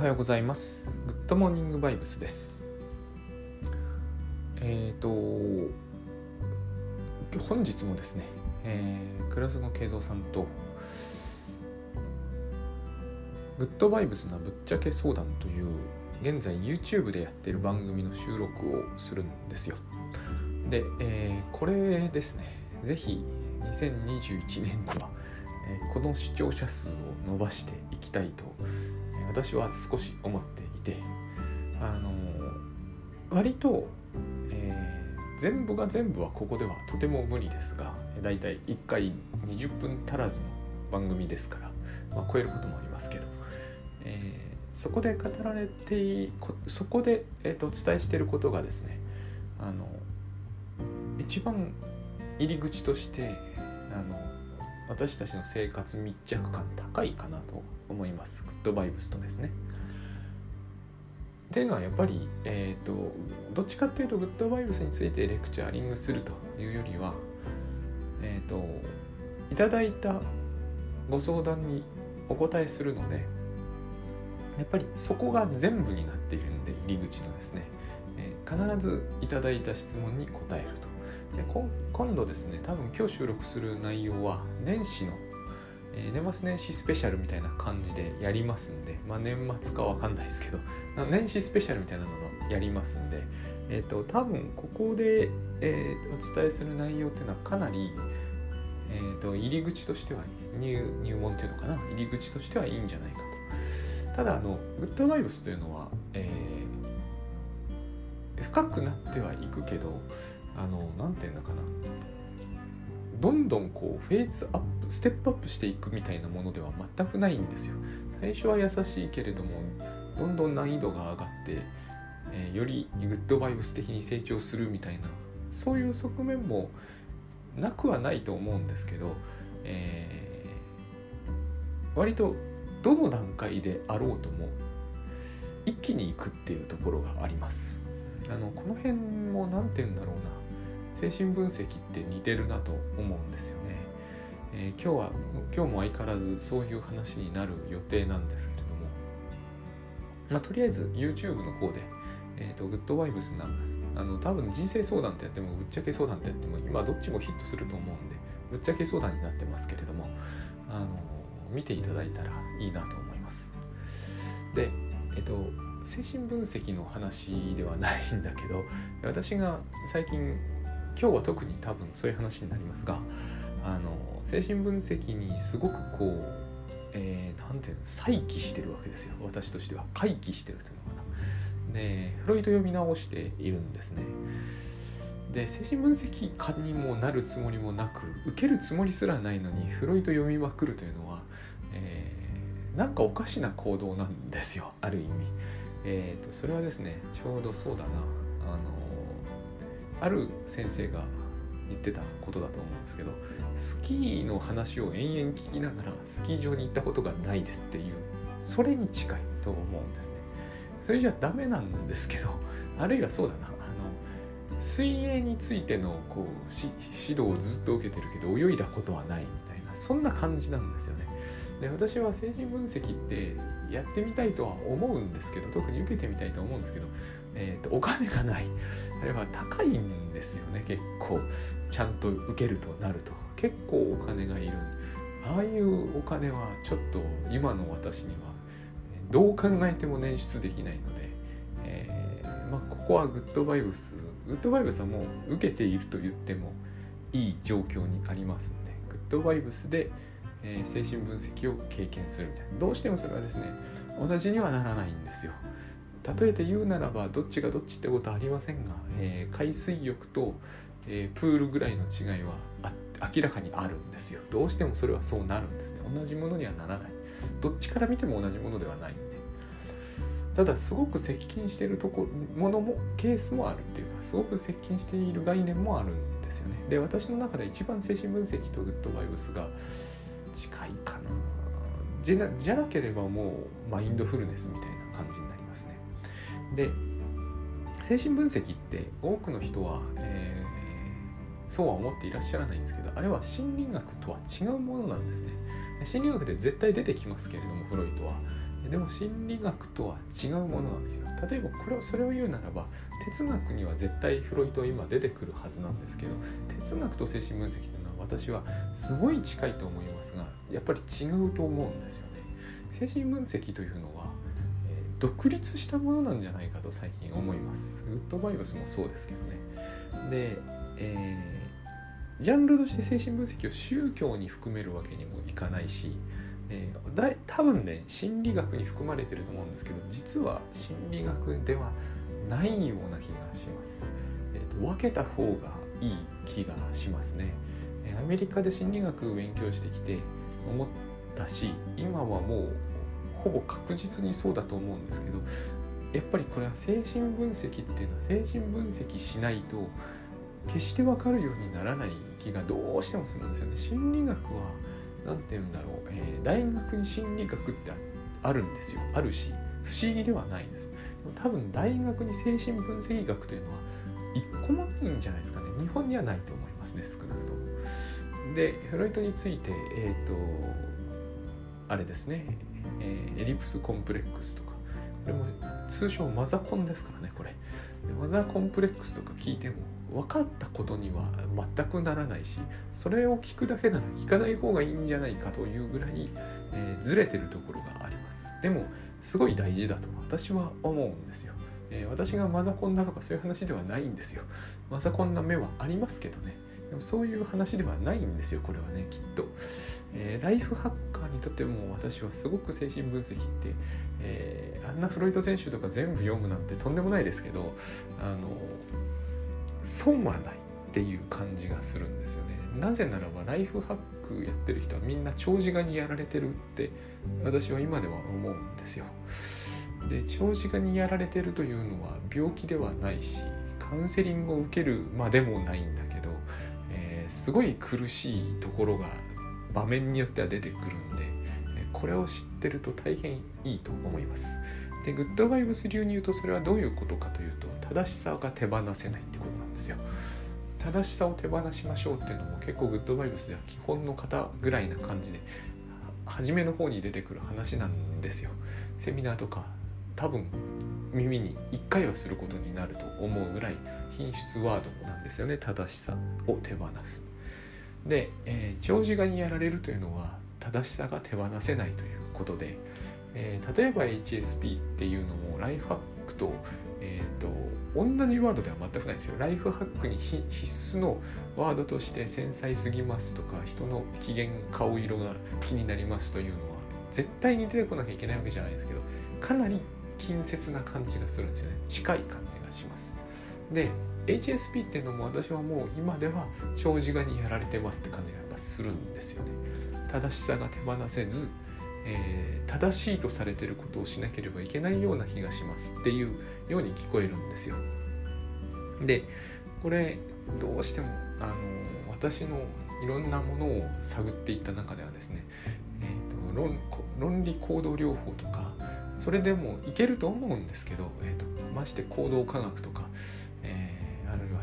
はようございます。グッドモーニングバイブスです。えっ、と、本日もですね、えー、倉園慶三さんと、グッドバイブスなぶっちゃけ相談という、現在 YouTube でやってる番組の収録をするんですよ。で、えーこれですね、ぜひ2021年には、えーこの視聴者数を伸ばしていきたいとえー私は少し思っていてあの割と、えー全部が全部はここではとても無理ですがだいたい1回20分足らずの番組ですから、まあ、超えることもありますけど、えーそこで語られてそこで、えーとお伝えしていることがですねあの一番入り口としてあの私たちの生活密着感高いかなと思いますグッドバイブスとですね。っていうのはやっぱり、えー、とどっちかっていうとグッドバイブスについてレクチャーリングするというよりは、えー、といただいたご相談にお答えするのでやっぱりそこが全部になっているんで入り口のですね、えー必ずいただいた質問に答えると。で今度ですね多分今日収録する内容は年始の、えー年末年始スペシャルみたいな感じでやりますんでまあ年末かわかんないですけど 年始スペシャルみたいなのをやりますんでえっ、と多分ここで、えーお伝えする内容っていうのはかなり、えー、と入り口としては入入門っていうのかな入り口としてはいいんじゃないかと。ただあのグッドバイブスというのは、えー深くなってはいくけどあのなんていうのかな。どんどんこうフェーズアップステップアップしていくみたいなものでは全くないんですよ。最初は優しいけれどもどんどん難易度が上がって、えーよりグッドバイブス的に成長するみたいなそういう側面もなくはないと思うんですけど、えー割とどの段階であろうとも一気に行くっていうところがあります。あのこの辺も何て言うんだろうな。精神分析って似てるなと思うんですよね、えー今日は今日も相変わらずそういう話になる予定なんですけれども。まあとりあえず YouTube の方で、えー、とグッドバイブスなあの多分人生相談ってやってもぶっちゃけ相談ってやっても今どっちもヒットすると思うんでぶっちゃけ相談になってますけれどもあの見ていただいたらいいなと思います。でえっ、と精神分析の話ではないんだけど私が最近今日は特に多分そういう話になりますがあの精神分析にすごくこう、えーていうの再起してるわけですよ。私としては。回帰してるというのかな。でフロイト読み直しているんですね。で精神分析家にもなるつもりもなく受けるつもりすらないのにフロイト読みまくるというのは、えーなんかおかしな行動なんですよ。ある意味。えー、とそれはですねちょうどそうだな。ある先生が言ってたことだと思うんですけどスキーの話を延々聞きながらスキー場に行ったことがないですっていうそれに近いと思うんですね。それじゃダメなんですけどあるいはそうだなあの水泳についてのこう指導をずっと受けてるけど泳いだことはないみたいなそんな感じなんですよね。で私は精神分析ってやってみたいとは思うんですけど特に受けてみたいと思うんですけど、えーとお金がない。あれは高いんですよね。結構ちゃんと受けるとなると。結構お金がいるああいうお金はちょっと今の私にはどう考えても捻出できないので、えーまあ、ここはグッドバイブス。グッドバイブスはもう受けていると言ってもいい状況にありますので。グッドバイブスでえー精神分析を経験するみたいな。どうしてもそれはですね同じにはならないんですよ。例えて言うならばどっちがどっちってことはありませんが、えー海水浴と、えープールぐらいの違いは明らかにあるんですよ。どうしてもそれはそうなるんですね。同じものにはならない。どっちから見ても同じものではないんで。ただすごく接近してるとこものもケースもあるっていうかすごく接近している概念もあるんですよね。で私の中で一番精神分析とグッドバイブスが近いかな。じゃなじゃなければもうマインドフルネスみたいな感じになります。で精神分析って多くの人は、えーそうは思っていらっしゃらないんですけどあれは心理学とは違うものなんですね。心理学で絶対出てきますけれどもフロイトは、でも心理学とは違うものなんですよ。例えばこれをそれを言うならば哲学には絶対フロイトは今出てくるはずなんですけど哲学と精神分析というのは私はすごい近いと思いますがやっぱり違うと思うんですよね。精神分析というのは、独立したものなんじゃないかと最近思います。グッドバイブスもそうですけどね。で、えー、ジャンルとして精神分析を宗教に含めるわけにもいかないしえー、だ多分ね心理学に含まれてると思うんですけど実は心理学ではないような気がします、えーと、分けた方がいい気がしますね、えアメリカで心理学を勉強してきて思ったし今はもうほぼ確実にそうだと思うんですけどやっぱりこれは精神分析っていうのは精神分析しないと決して分かるようにならない気がどうしてもするんですよね。心理学は何て言うんだろう、えー、大学に心理学ってあるんですよ。あるし不思議ではないんです。多分大学に精神分析学というのは一個もないんじゃないですかね。日本にはないと思いますね少なくとも。でフロイトについてえっ、ー、とあれですね、えー、エリプスコンプレックスとか。これも通称マザコンですからねこれ。マザコンプレックスとか聞いても分かったことには全くならないしそれを聞くだけなら聞かない方がいいんじゃないかというぐらい、えー、ずれてるところがあります。でもすごい大事だと私は思うんですよ、えー、私がマザコンだとかそういう話ではないんですよ。マザコンな目はありますけどね。でもそういう話ではないんですよこれはねきっと、えー、ライフハッカーにとっても私はすごく精神分析って、えー、あんなフロイト選手とか全部読むなんてとんでもないですけどあの損はないっていう感じがするんですよね。なぜならばライフハックやってる人はみんな長寿画にやられてるって私は今では思うんですよ。で長寿画にやられてるというのは病気ではないしカウンセリングを受けるまでもないんだけど、えー、すごい苦しいところが場面によっては出てくるんでこれを知ってると大変いいと思います。でグッドバイブス流に言うとそれはどういうことかというと正しさが手放せないってことなんですよ。正しさを手放しましょうっていうのも結構グッドバイブスでは基本の方ぐらいな感じで初めの方に出てくる話なんですよ。セミナーとか多分耳に1回はすることになると思うぐらい品質ワードなんですよね。正しさを手放す。で、えー、長寿画にやられるというのは正しさが手放せないということでえー、例えば HSP っていうのもライフハックと,、えーと、同じワードでは全くないですよ。ライフハックに必須のワードとして繊細すぎますとか人の機嫌顔色が気になりますというのは絶対に出てこなきゃいけないわけじゃないですけどかなり近接な感じがするんですよね近い感じがします。で HSP っていうのも私はもう今では長寿画にやられてますって感じがやっぱするんですよね。正しさが手放せずえー、正しいとされてることをしなければいけないような気がしますっていうように聞こえるんですよ。でこれどうしてもあの私のいろんなものを探っていった中ではですね、えーと、論論理行動療法とかそれでもいけると思うんですけど、えーと、まして行動科学とか、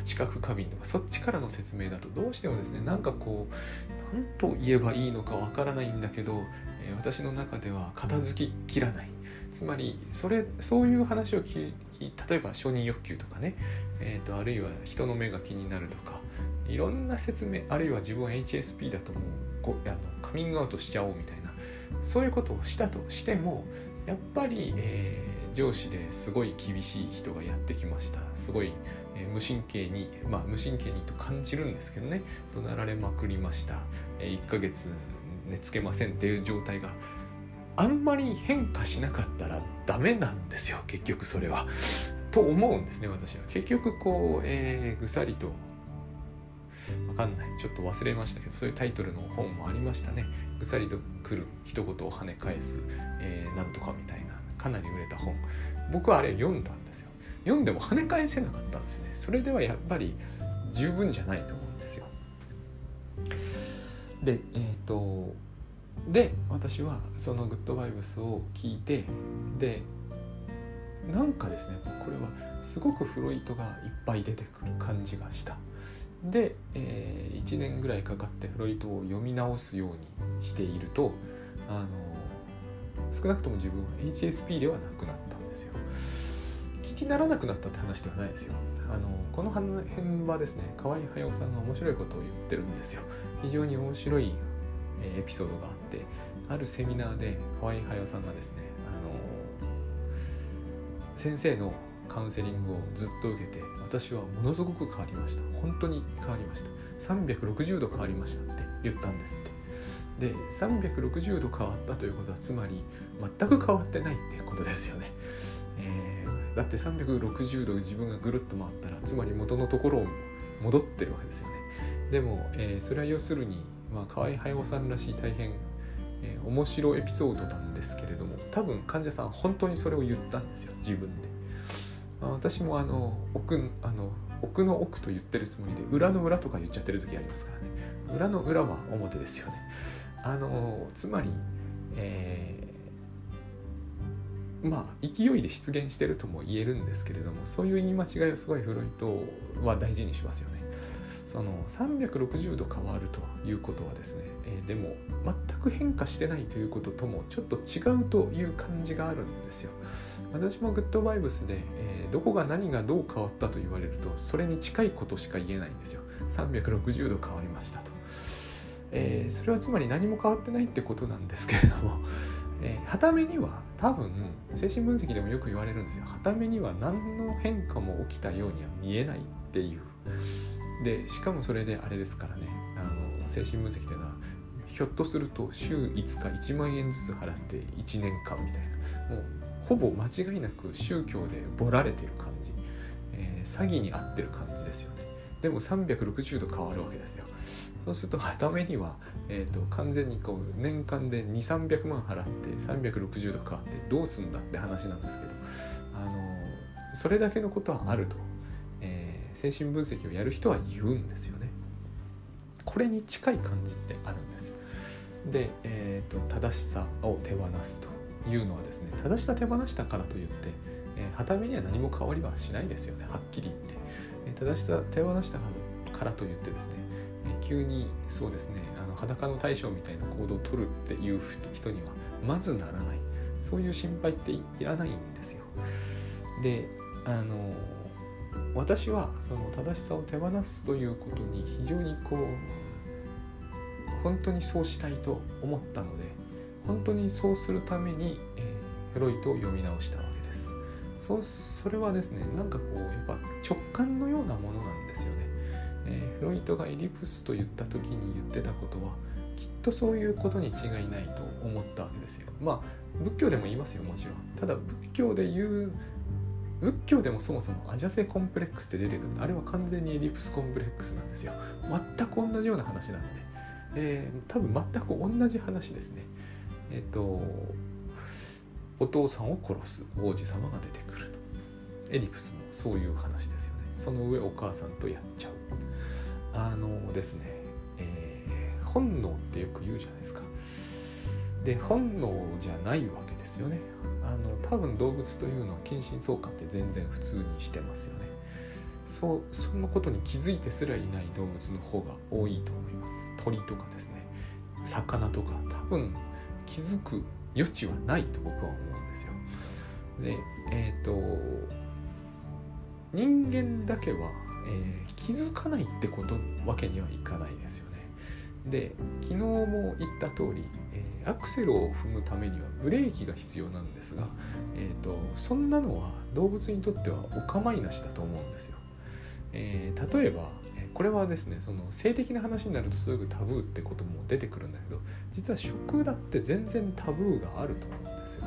知覚過敏とかそっちからの説明だとどうしてもですねなんかこう何と言えばいいのかわからないんだけどえ私の中では片付ききらない。つまりそれそういう話を聞き例えば承認欲求とかね、えーと、あるいは人の目が気になるとかいろんな説明あるいは自分は HSP だともうこあのカミングアウトしちゃおうみたいなそういうことをしたとしてもやっぱり、え、上司ですごい厳しい人がやってきましたすごい、えー、無神経にまあ無神経にと感じるんですけどね怒鳴られまくりました、えー、1ヶ月寝つけませんっていう状態があんまり変化しなかったらダメなんですよ結局それは。と思うんですね私は。結局こう、えー、ぐさりとわかんないちょっと忘れましたけどそういうタイトルの本もありましたね。ぐさりとくる一言を跳ね返す、えー、なんとかみたいなかなり売れた本僕はあれ読んだんですよ。読んでも跳ね返せなかったんですね。それではやっぱり十分じゃないと思うんですよ。でえっ、ー、とで私はそのグッドバイブスを聞いてでなんかですねこれはすごくフロイトがいっぱい出てくる感じがしたで、えー、1年ぐらいかかってフロイトを読み直すようにしているとあの少なくとも自分は HSP ではなくなったんですよ。気にならなくなったって話ではないですよ。あのこの辺はですね河合駿さんが面白いことを言ってるんですよ。非常に面白いエピソードがあってあるセミナーで河合駿さんがですねあの先生のカウンセリングをずっと受けて私はものすごく変わりました。本当に変わりました。360度変わりましたって言ったんですって。で360度変わったということはつまり全く変わってないってことですよね、えー、だって360度自分がぐるっと回ったらつまり元のところを戻ってるわけですよねでも、えー、それは要するに、まあ、河合駿さんらしい大変、えー、面白いエピソードなんですけれども多分患者さん本当にそれを言ったんですよ自分で。まあ、私もあの奥あの奥の奥と言ってるつもりで裏の裏とか言っちゃってる時ありますからね裏の裏は表ですよね。あのつまり、えー、まあ勢いで出現してるとも言えるんですけれどもそういう言い間違いをすごいフロイトは大事にしますよね。その360度変わるということはですね、えー、でも全く変化してないということともちょっと違うという感じがあるんですよ。私もグッドバイブスで、えー、どこが何がどう変わったと言われるとそれに近いことしか言えないんですよ。360度変わりましたと。えー、それはつまり何も変わってないってことなんですけれども、えー、はためには多分精神分析でもよく言われるんですよ。はためには何の変化も起きたようには見えないっていう。でしかもそれであれですからね。あの精神分析というのはひょっとすると週5日1万円ずつ払って1年間みたいな。もうほぼ間違いなく宗教でボられてる感じ、えー、詐欺に遭ってる感じですよね。でも360度変わるわけですよ。そうするとためには、えーと、完全にこう年間で2300万払って360度変わってどうすんだって話なんですけどあのそれだけのことはあると精神分析をやる人は言うんですよね。これに近い感じってあるんです。で、えーと、正しさを手放すというのはですね正しさ手放したからといって、えー、はためには何も変わりはしないですよねはっきり言って、えー、正しさ手放したからといってですね、急にそうですねあの裸の大将みたいな行動をとるっていう人にはまずならない。そういう心配っていらないんですよ。であの私はその正しさを手放すということに非常にこう本当にそうしたいと思ったので本当にそうするために、えー、フロイトを読み直したわけです。そそれはですねなんかこうやっぱ直感のようなものなんですよね、フロイトがエディプスと言った時に言ってたことはきっとそういうことに違いないと思ったわけですよ。まあ仏教でも言いますよもちろん。ただ仏教で言う仏教でもそもそもアジャセコンプレックスって出てくる。あれは完全にエディプスコンプレックスなんですよ。全く同じような話なんで、えー、多分全く同じ話ですね。えっ、ー、とお父さんを殺す。王子様が出てくるエディプスもそういう話ですよね。その上お母さんとやっちゃう。あのですね、えー、本能ってよく言うじゃないですか。で本能じゃないわけですよね。あの多分動物というのは近親相関って全然普通にしてますよね。そうそのことに気づいてすらいない動物の方が多いと思います。鳥とかですね。魚とか。多分気づく余地はないと僕は思うんですよ。でえっ、ー、と人間だけは、えー、気づかないってことわけにはいかないですよねで昨日も言った通りえアクセルを踏むためにはブレーキが必要なんですが、えーと、そんなのは動物にとってはお構いなしだと思うんですよ。えー、例えばこれはですねその性的な話になるとすぐタブーってことも出てくるんだけど実は食だって全然タブーがあると思うんですよ。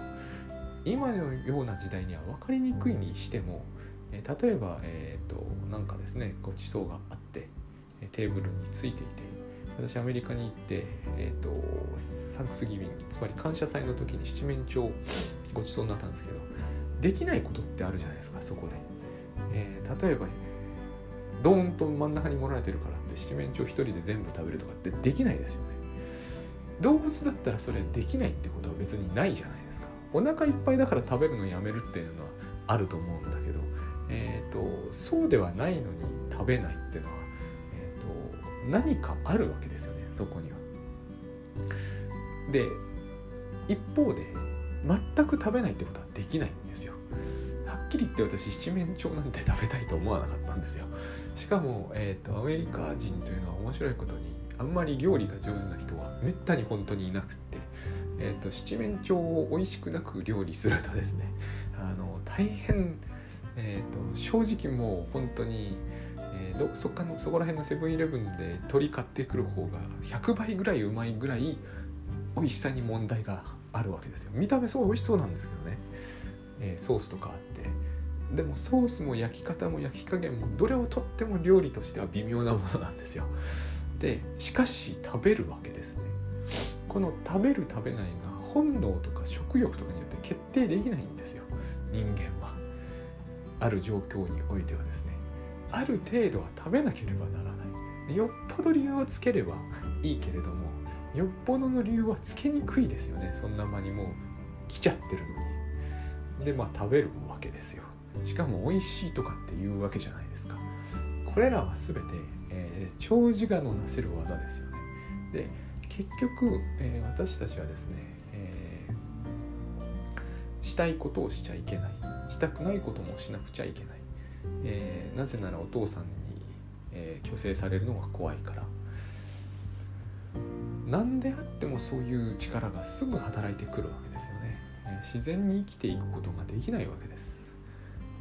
今のような時代には分かりにくいにしても、え、例えば、えーと、となんかですねごちそうがあってテーブルについていて私アメリカに行って、えーと、サンクスギビングつまり感謝祭の時に七面鳥ごちそうになったんですけどできないことってあるじゃないですかそこで、えー、例えばドーンと真ん中に盛られてるからって七面鳥一人で全部食べるとかってできないですよね。動物だったらそれできないってことは別にないじゃないですか。お腹いっぱいだから食べるのやめるっていうのはあると思うんだけどえ、ー、とそうではないのに食べないっていうのは何かあるわけですよねそこには。で一方で、全く食べないってことはできないんですよはっきり言って私七面鳥なんて食べたいと思わなかったんですよしかも、えーと、アメリカ人というのは面白いことにあんまり料理が上手な人はめったに本当にいなくって、えーと、七面鳥を美味しくなく料理するとですねあの大変、えーと、正直もう本当に、えー、どそっかのそこら辺のセブンイレブンで鶏買ってくる方が100倍ぐらいうまいぐらい美味しさに問題があるわけですよ。見た目すごい美味しそうなんですけどね、えー、ソースとかあって。でもソースも焼き方も焼き加減もどれをとっても料理としては微妙なものなんですよ。でしかし食べるわけですね。この食べる食べないが本能とか食欲とかによって決定できないんですよ。人間はある状況においてはですねある程度は食べなければならない。よっぽど理由をつければいいけれどもよっぽどの理由はつけにくいですよね。そんな間にもう来ちゃってるのに。でまあ食べるわけですよ。しかも美味しいとかっていうわけじゃないですか。これらは全て、えー、長寿我のなせる技ですよね。で結局、えー、私たちはですね、えー、したいことをしちゃいけない。したくないこともしなくちゃいけない、えー、なぜならお父さんに、えー、虚勢されるのが怖いから。何であってもそういう力がすぐ働いてくるわけですよね、え自然に生きていくことができないわけです、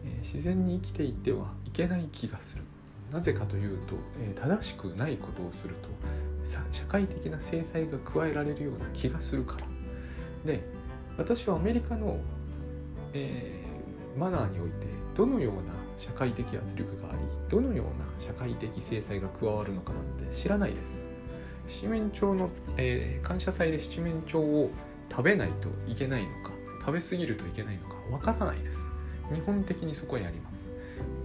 え自然に生きていてはいけない気がする。なぜかというと、え正しくないことをすると社会的な制裁が加えられるような気がするから。で私はアメリカの、え、マナーにおいてどのような社会的圧力がありどのような社会的制裁が加わるのかなんて知らないです。七面鳥の、えー、感謝祭で七面鳥を食べないといけないのか食べ過ぎるといけないのかわからないです。日本的にそこへあります。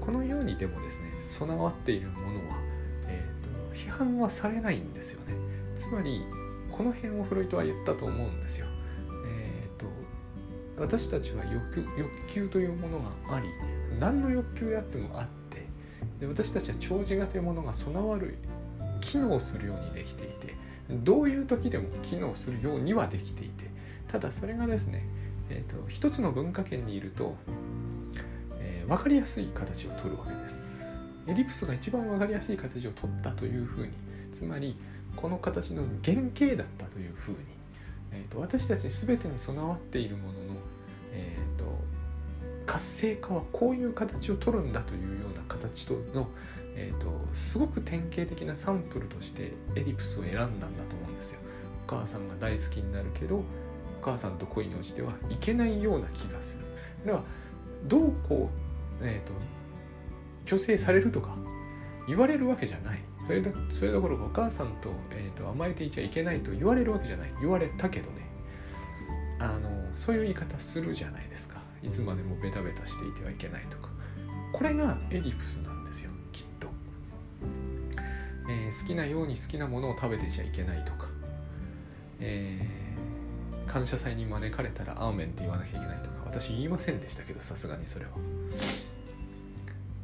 このようにでもですね備わっているものは、えーと、批判はされないんですよね。つまりこの辺をフロイトは言ったと思うんですよ、私たちは欲欲求というものがあり何の欲求であってもあってで私たちは長寿がというものが備わる機能するようにできていてどういう時でも機能するようにはできていてただそれがですね、えーと、一つの文化圏にいると、えー、分かりやすい形をとるわけです。エリプスが一番分かりやすい形をとったというふうにつまりこの形の原型だったというふうに、えーと、私たち全てに備わっているものの、えーと活性化はこういう形をとるんだというような形とのえーと、すごく典型的なサンプルとしてエディプスを選んだんだと思うんですよ。お母さんが大好きになるけどお母さんと恋に落ちてはいけないような気がする。ではどうこう、えーと、虚勢されるとか言われるわけじゃない。それそれどころかお母さんと,、えーと、甘えていちゃいけないと言われるわけじゃない。言われたけどね。あのそういう言い方するじゃないですか。いつまでもベタベタしていてはいけないとか。これがエディプスなんですよきっと。えー、好きなように好きなものを食べてちゃいけないとか、えー、感謝祭に招かれたらアーメンって言わなきゃいけないとか私言いませんでしたけどさすがにそれは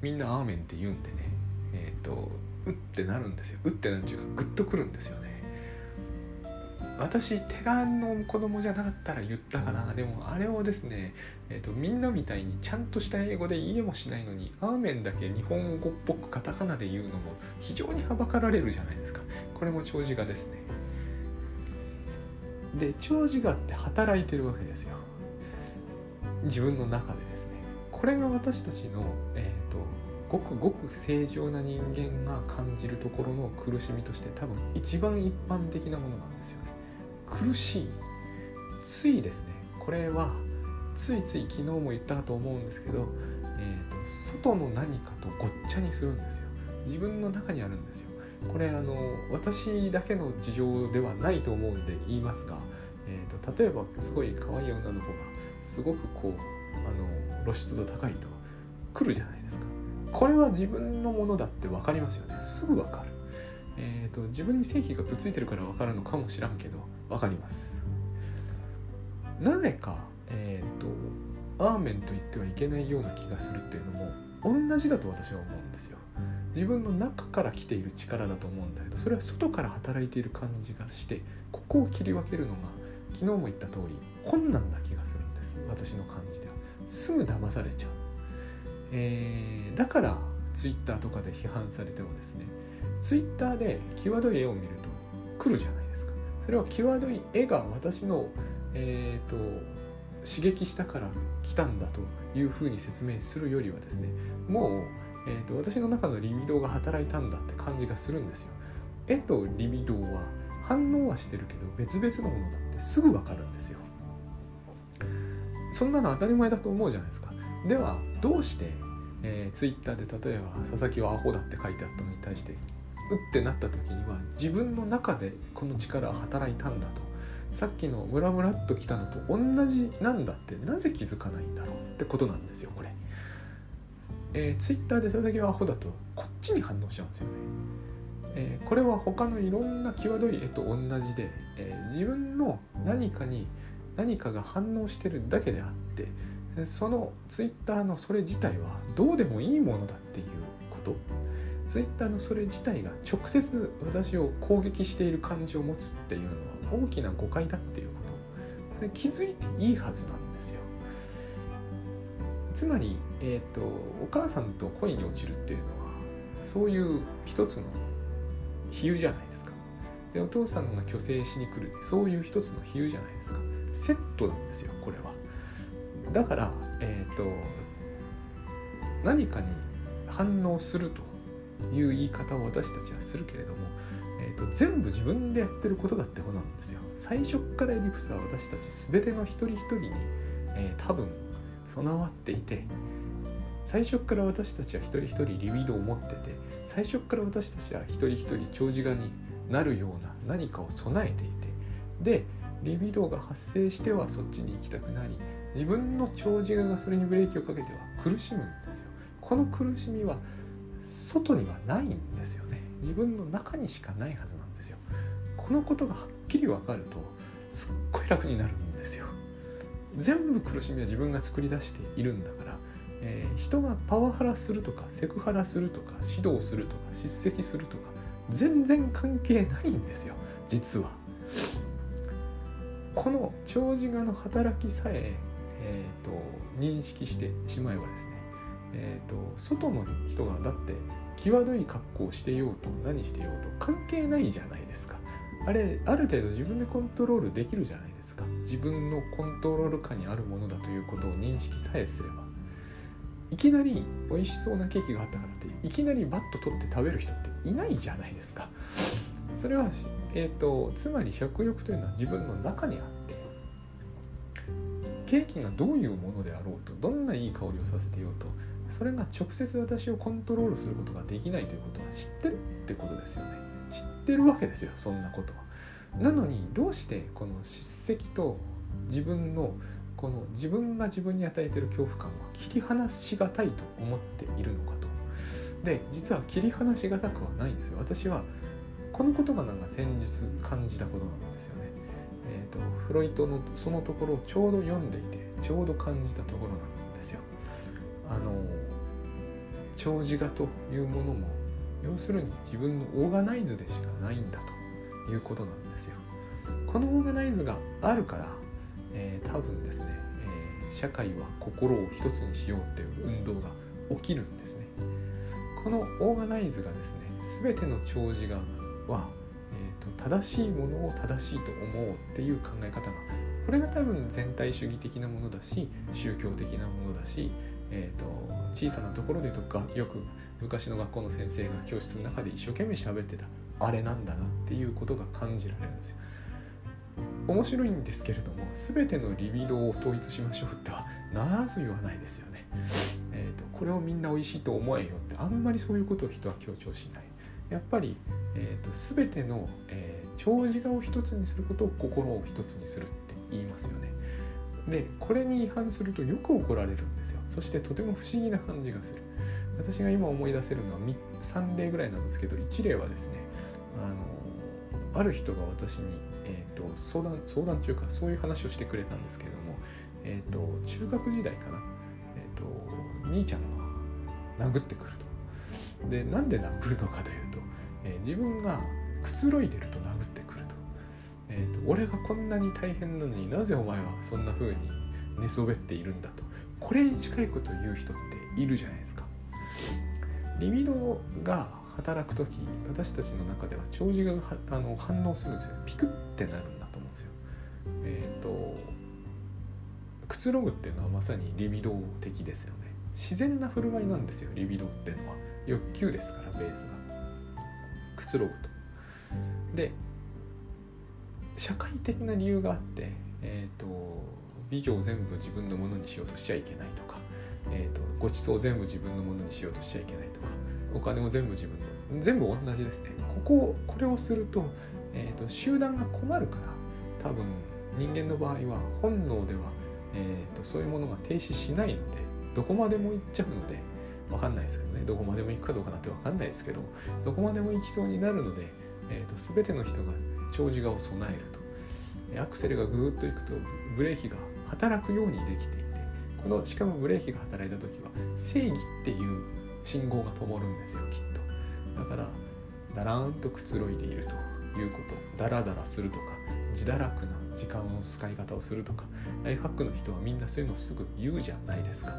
みんなアーメンって言うんでねえっ、ー、とうってなるんですよ。うってなんていうかグッとくるんですよね。私寺の子供じゃなかったら言ったかな。でもあれをですね、えーと、みんなみたいにちゃんとした英語で言えもしないのにアーメンだけ日本語っぽくカタカナで言うのも非常にはばかられるじゃないですか。これも長寿画ですね。で長寿画って働いてるわけですよ。自分の中でですね。これが私たちの、えーと、ごくごく正常な人間が感じるところの苦しみとして多分一番一般的なものなんですよね。苦しい。ついですね。これはついつい昨日も言ったと思うんですけど、えーと、外の何かとごっちゃにするんですよ。自分の中にあるんですよ。これあの私だけの事情ではないと思うんで言いますが、えーと、例えばすごい可愛い女の子がすごくこうあの露出度高いと来るじゃないこれは自分のものだって分かりますよね。すぐ分かる。えーと、自分に正規がくっついてるから分かるのかもしらんけど分かります。なぜか、えーと、アーメンと言ってはいけないような気がするっていうのも同じだと私は思うんですよ。自分の中から来ている力だと思うんだけどそれは外から働いている感じがしてここを切り分けるのが昨日も言った通り困難な気がするんです。私の感じでは。すぐ騙されちゃう、えー、だからツイッターとかで批判されてもですねツイッターで際どい絵を見ると来るじゃないですかそれは際どい絵が私のえ、ー、と刺激したから来たんだというふうに説明するよりはですねもう、えーと、私の中のリビドーが働いたんだって感じがするんですよ。絵とリビドーは反応はしてるけど別々のものだってすぐ分かるんですよ。そんなの当たり前だと思うじゃないですか。ではどうして、えー、ツイッターで例えば「佐々木はアホだ」って書いてあったのに対してうってなった時には自分の中でこの力は働いたんだとさっきのムラムラっときたのと同じなんだってなぜ気づかないんだろうってことなんですよこれ。えー、ツイッターで佐々木はアホだとこっちに反応しちゃうんですよね。えー、これは他のいろんな際どい絵と同じで、えー、自分の何かに何かが反応してるだけであってそのツイッターのそれ自体はどうでもいいものだっていうこと。ツイッターのそれ自体が直接私を攻撃している感じを持つっていうのは大きな誤解だっていうこと。それ気づいていいはずなんですよ。つまり、えーと、お母さんと恋に落ちるっていうのはそういう一つの比喩じゃないですか。でお父さんが虚勢しに来るそういう一つの比喩じゃないですか。セットなんですよこれは。だからえ、ー、と何かに反応するという言い方を私たちはするけれどもえーと、全部自分でやってることだってことなんですよ。最初からエリプスは私たち全ての一人一人に、えー、多分備わっていて最初から私たちは一人一人リビドを持ってて最初から私たちは一人一人長寿画になるような何かを備えていてでリビドが発生してはそっちに行きたくなり自分の長寿がそれにブレーキをかけては苦しむんですよ。この苦しみは外にはないんですよね。自分の中にしかないはずなんですよ。このことがはっきり分かるとすっごい楽になるんですよ。全部苦しみは自分が作り出しているんだから、えー、人がパワハラするとかセクハラするとか指導するとか叱責するとか全然関係ないんですよ。実は。この長寿画の働きさええーと、認識してしまえばですね、えーと外の人がだって際どい格好をしてようと何してようと関係ないじゃないですか。あれある程度自分でコントロールできるじゃないですか。自分のコントロール下にあるものだということを認識さえすれば。いきなり美味しそうなケーキがあったからっていきなりバッと取って食べる人っていないじゃないですか。それは、えーと、つまり食欲というのは自分の中にあってケーキがどういうものであろうとどんないい香りをさせてようとそれが直接私をコントロールすることができないということは知ってるってことですよね。知ってるわけですよそんなことは。なのにどうしてこの叱責と自分のこの自分が自分に与えてる恐怖感は切り離しがたいと思っているのかと。で実は切り離しがたくはないんですよ。私はこの言葉なんか先日感じたことなんですよね。えっ、ー、とフロイトのそのところをちょうど読んでいてちょうど感じたところなんですよあの長寿画というものも要するに自分のオーガナイズでしかないんだということなんですよ。このオーガナイズがあるから、えー、多分ですね、えー、社会は心を一つにしようっていう運動が起きるんですね。このオーガナイズがですね全ての長寿画は、正しいものを正しいと思うっていう考え方がこれが多分全体主義的なものだし宗教的なものだしえーと、小さなところでとかよく昔の学校の先生が教室の中で一生懸命喋ってたあれなんだなっていうことが感じられるんですよ。面白いんですけれども全てのリビドを統一しましょうってはなぜ言わないですよね。えーと、これをみんな美味しいと思えよってあんまりそういうことを人は強調しない。やっぱり、えーと、全ての、えー、長寿画を一つにすることを心を一つにするって言いますよね。でこれに違反するとよく怒られるんですよ。そしてとても不思議な感じがする私が今思い出せるのは3例ぐらいなんですけど1例はですねあのある人が私に、えーと、相談相談中かそういう話をしてくれたんですけれども、えーと、中学時代かな、えーと、兄ちゃんが殴ってくるとでなんで殴るのかという、えー、自分がくつろいでると殴ってくると、えーと、俺がこんなに大変なのになぜお前はそんな風に寝そべっているんだとこれに近いことを言う人っているじゃないですか。リビドが働く時私たちの中では長寿があの反応するんですよピクってなるんだと思うんですよ。えっ、ー、とくつろぐっていうのはまさにリビド的ですよね。自然な振る舞いなんですよリビドっていうのは欲求ですからベースくつろぐと。で社会的な理由があって、えーと、美女を全部自分のものにしようとしちゃいけないとか、えーと、ごちそうを全部自分のものにしようとしちゃいけないとかお金を全部自分の全部同じですねこここれをすると,、えーと、集団が困るから多分人間の場合は本能では、えー、とそういうものが停止しないのでどこまでも行っちゃうので分かんないですけどね。どこまでも行くかどうかなんて分かんないですけどどこまでも行きそうになるので、えー、と全ての人が長寿画を備えると。アクセルがぐーっといくとブレーキが働くようにできていてこのしかもブレーキが働いた時は正義っていう信号が灯るんですよきっと。だからだらーんとくつろいでいるということダラダラするとか自堕落な時間の使い方をするとかライフハックの人はみんなそういうのをすぐ言うじゃないですか。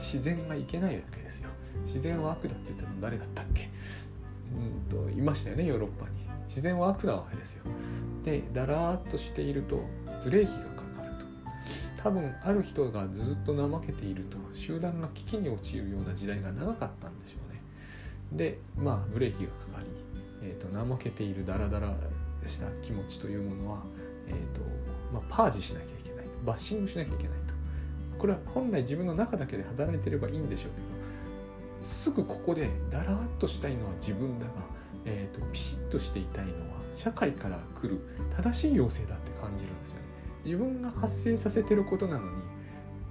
自然がいけないわけですよ。自然は悪だって言ったの誰だったっけ？うんといましたよねヨーロッパに。自然は悪なわけですよ。でだらーっとしているとブレーキがかかると。多分ある人がずっと怠けていると集団が危機に陥るような時代が長かったんでしょうね。でまあブレーキがかかり、えーと、怠けているダラダラした気持ちというものは、えーとまあ、パージしなきゃいけないバッシングしなきゃいけない。これは本来自分の中だけで働いてればいいんでしょうけどすぐここでだらーっとしたいのは自分だがえーと、ピシッとしていたいのは社会から来る正しい要請だって感じるんですよね。自分が発生させてることなのに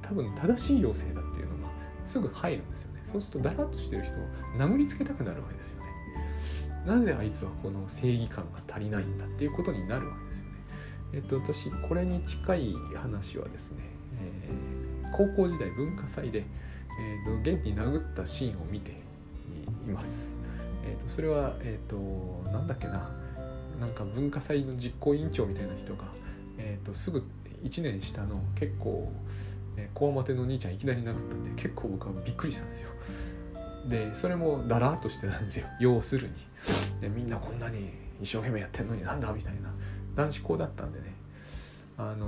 多分正しい要請だっていうのがすぐ入るんですよね。そうするとだらっとしてる人を殴りつけたくなるわけですよね。なぜあいつはこの正義感が足りないんだっていうことになるわけですよね。えっ、と私これに近い話はですね、えー、高校時代文化祭で、えーと、現に殴ったシーンを見ています。えーと、それはえっ、ー、となんだっけななんか文化祭の実行委員長みたいな人が、えーと、すぐ1年下の結構こわもての兄ちゃんいきなり殴ったんで結構僕はびっくりしたんですよ。でそれもだらっとしてたんですよ要するに。でみんなこんなに一生懸命やってんのになんだみたいな男子校だったんでねあの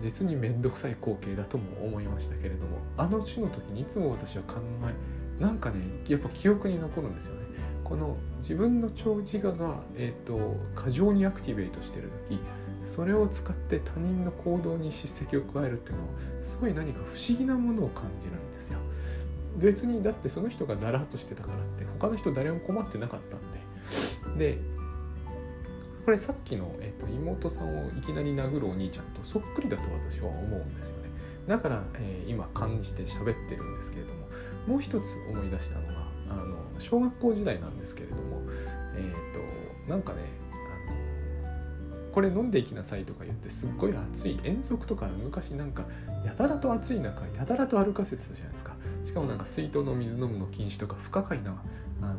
実に面倒くさい光景だとも思いましたけれどもあの種の時にいつも私は考えなんかねやっぱ記憶に残るんですよね。この自分の長自我が、えーと、過剰にアクティベートしてる時それを使って他人の行動に叱責を加えるっていうのはすごい何か不思議なものを感じるんですよ。別にだってその人がだらっとしてたからって他の人誰も困ってなかったんで。でこれさっきの、えーと、妹さんをいきなり殴るお兄ちゃんとそっくりだと私は思うんですよね。だから、えー、今感じて喋ってるんですけれどももう一つ思い出したのがあの小学校時代なんですけれどもえっ、ー、となんかねこれ飲んでいきなさいとか言ってすっごい暑い。遠足とか昔なんかやたらと暑い中やたらと歩かせてたじゃないですか。しかもなんか水筒の水飲むの禁止とか不可解なあの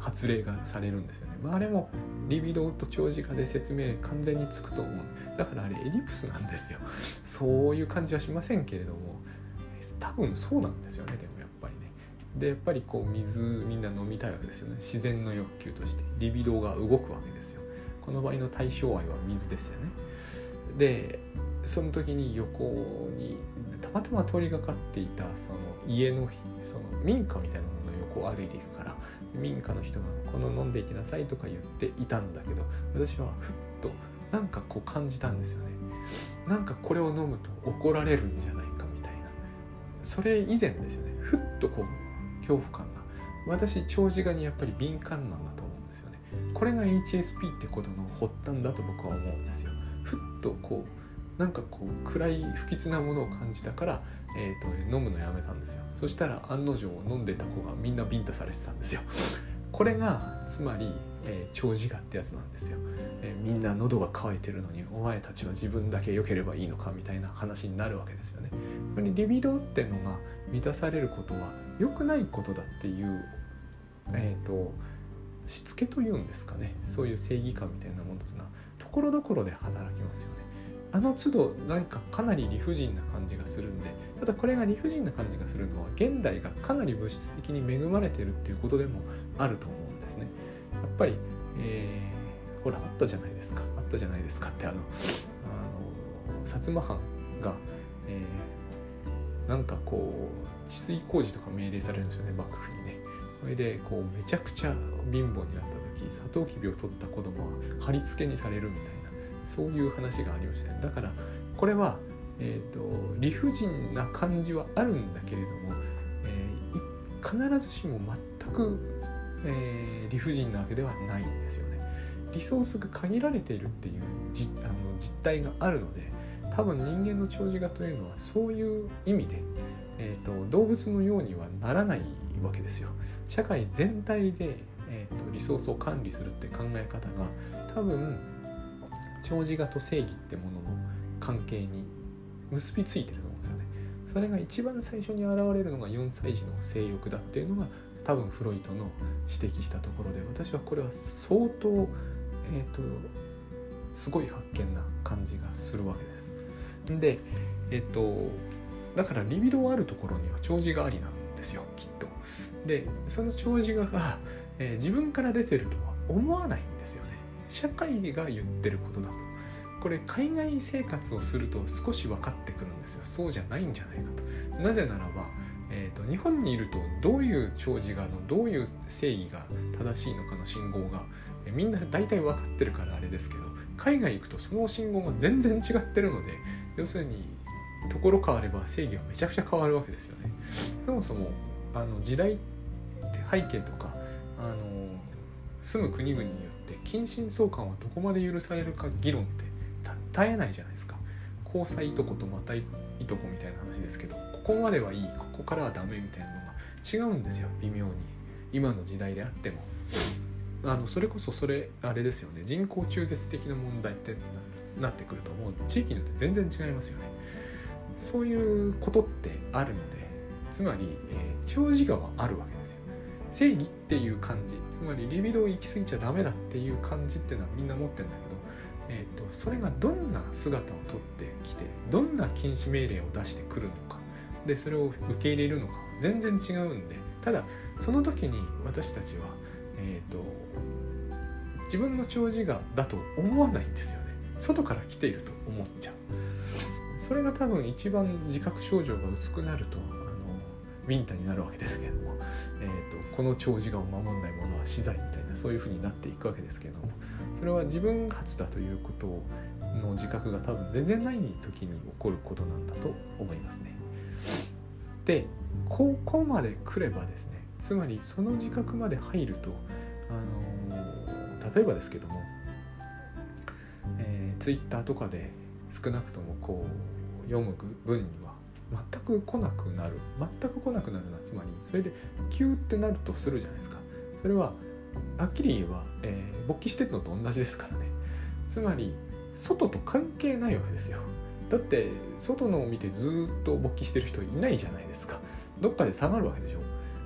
発令がされるんですよね、まあ、あれもリビドーと長寿化で説明完全につくと思う。だからあれエリプスなんですよ。そういう感じはしませんけれども。多分そうなんですよねでもやっぱりね。でやっぱりこう水みんな飲みたいわけですよね。自然の欲求として。リビドーが動くわけですよ。この場合の対象愛は水ですよね。でその時に横にたまたま通りがかっていたその家のその民家みたいなものの横を歩いていくから民家の人が「この飲んでいきなさい」とか言っていたんだけど私はふっとなんかこう感じたんですよね。なんかこれを飲むと怒られるんじゃないかみたいな。それ以前ですよね。ふっとこう恐怖感が。私長寿画にやっぱり敏感なんだと思うんですよね。これが HSP ってことの発端だと僕は思うんですよ。ふっとこうなんかこう暗い不吉なものを感じたから、えーと、飲むのやめたんですよ。そしたら案の定飲んでた子がみんなビンタされてたんですよ。これがつまり、えー、長寿我ってやつなんですよ、えー、みんな喉が渇いてるのにお前たちは自分だけ良ければいいのかみたいな話になるわけですよね。これリビドってのが満たされることは良くないことだっていう、えーと、しつけというんですかね。そういう正義感みたいなものというのはところどころで働きますよね。あの都度何かかなり理不尽な感じがするんでただこれが理不尽な感じがするのは現代がかなり物質的に恵まれてるっていうことでもあると思うんですね。やっぱり、えー、ほらあったじゃないですか。あったじゃないですか。ってあのあの薩摩藩が、えー、なんかこう治水工事とか命令されるんですよね。幕府にね。それでこうめちゃくちゃ貧乏になった時サトウキビを取った子供は貼り付けにされるみたいな。そういう話がありましたね。だからこれは、えーと、理不尽な感じはあるんだけれども、えー、必ずしも全く、えー、理不尽なわけではないんですよね。リソースが限られているっていうじあの実態があるので多分人間の長寿画というのはそういう意味で、えーと、動物のようにはならないわけですよ。社会全体で、えーとリソースを管理するって考え方が多分長寿画と正義ってものの関係に結びついてると思うんですよね。それが一番最初に現れるのが4歳児の性欲だっていうのが多分フロイトの指摘したところで私はこれは相当、えーと、すごい発見な感じがするわけです。でえっ、ー、とだからリビドーあるところには長寿がありなんですよきっと。でその長寿が、えー、自分から出てるとは思わないん。社会が言ってることだと。これ海外生活をすると少し分かってくるんですよ。そうじゃないんじゃないかと。なぜならば、えーと、日本にいるとどういう長寿がのどういう正義が正しいのかの信号がみんな大体分かってるからあれですけど海外行くとその信号が全然違ってるので要するにところ変われば正義はめちゃくちゃ変わるわけですよね。そもそもあの時代背景とかあの住む国々によって近親相関はどこまで許されるか議論って絶えないじゃないですか。交際いとことまたいとこみたいな話ですけどここまではいいここからはダメみたいなのが違うんですよ。微妙に。今の時代であっても。あのそれこそそれあれですよね。人口中絶的な問題ってなってくるともう地域によって全然違いますよね。そういうことってあるのでつまり、えー、長寿川あるわけ。です正義っていう感じ。つまりリビドを行き過ぎちゃダメだっていう感じっていうのはみんな持ってるんだけど、えーと、それがどんな姿をとってきてどんな禁止命令を出してくるのか。でそれを受け入れるのか。全然違うんで。ただその時に私たちは、えーと、自分の長寿がだと思わないんですよね。外から来ていると思っちゃう。それが多分一番自覚症状が薄くなるとビンタになるわけですけれどもえーと、この長寿がを守んないものは死罪みたいなそういうふうになっていくわけですけれどもそれは自分発だということの自覚が多分全然ない時に起こることなんだと思いますね。でここまで来ればですねつまりその自覚まで入ると、あのー、例えばですけども、えー、Twitter とかで少なくともこう読む分には全く来なくなる。全く来なくなるのはつまりそれで急ってなるとするじゃないですか。それははっきり言えば、えー、勃起してるのと同じですからね。つまり外と関係ないわけですよ。だって外のを見てずっと勃起してる人いないじゃないですか。どっかで下がるわけでしょ。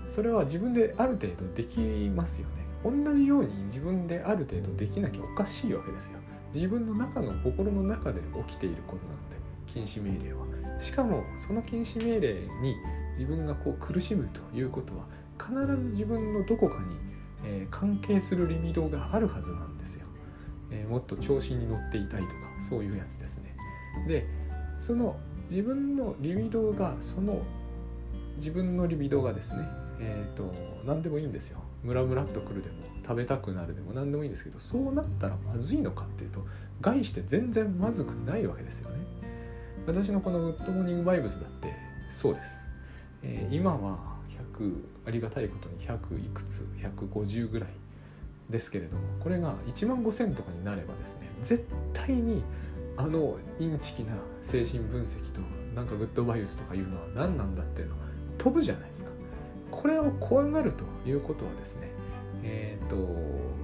それは自分である程度できますよね。同じように自分である程度できなきゃおかしいわけですよ。自分の中の心の中で起きていることなので禁止命令は。しかもその禁止命令に自分がこう苦しむということは必ず自分のどこかに、えー、関係するリミドがあるはずなんですよ、えー、もっと調子に乗っていたいとかそういうやつですね。でその自分のリビドがその自分のリビドがですねえ、ー、と何でもいいんですよ。ムラムラっとくるでも食べたくなるでも何でもいいんですけどそうなったらまずいのかっていうと概して全然まずくないわけですよね。私のこのグッドモーニングバイブスだってそうです、えー、今は100ありがたいことに100いくつ150ぐらいですけれどもこれが1万5000とかになればですね絶対にあのインチキな精神分析となんかグッドバイブスとかいうのは何なんだっていうのは飛ぶじゃないですか。これを怖がるということはですねえっ、ー、と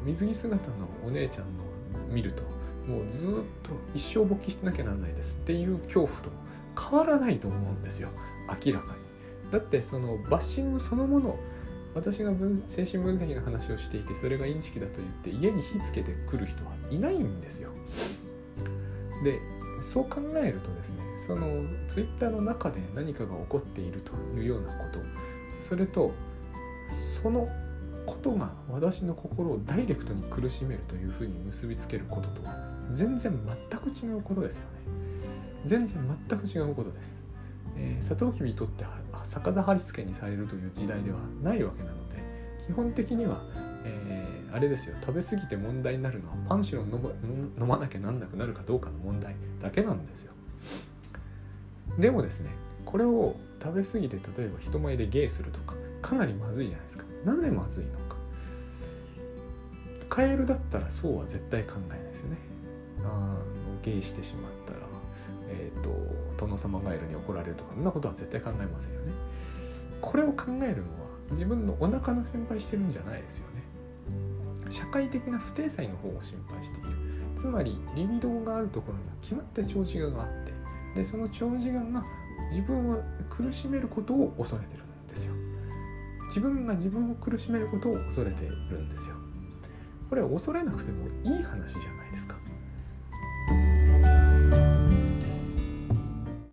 水着姿のお姉ちゃんの見るともうずっと一生勃起してなきゃなんないですっていう恐怖と変わらないと思うんですよ明らかに。だってそのバッシングそのもの私が分精神分析の話をしていてそれがインチキだと言って家に火つけてくる人はいないんですよ。でそう考えるとですねそのツイッターの中で何かが起こっているというようなことそれとそのことが私の心をダイレクトに苦しめるというふうに結びつけることとは全然全く違うことですよね。全然全く違うことです、えー、サトウキビとって逆さ貼り付けにされるという時代ではないわけなので基本的には、えー、あれですよ。食べ過ぎて問題になるのはパンシロン飲まなきゃなんなくなるかどうかの問題だけなんですよ。でもですねこれを食べ過ぎて例えば人前でゲイするとかかなりまずいじゃないですか。なぜまずいのか。カエルだったらそうは絶対考えないですよね。あのゲイしてしまったらえ、ー、と殿様ガエルに怒られるとかそんなことは絶対考えませんよね。これを考えるのは自分のお腹の心配してるんじゃないですよね。社会的な不定裁の方を心配している。つまりリビドーがあるところには決まった長寿我があってでその長寿我が自分を苦しめることを恐れてるんですよ。自分が自分を苦しめることを恐れているんですよ。これは恐れなくてもいい話じゃないですか。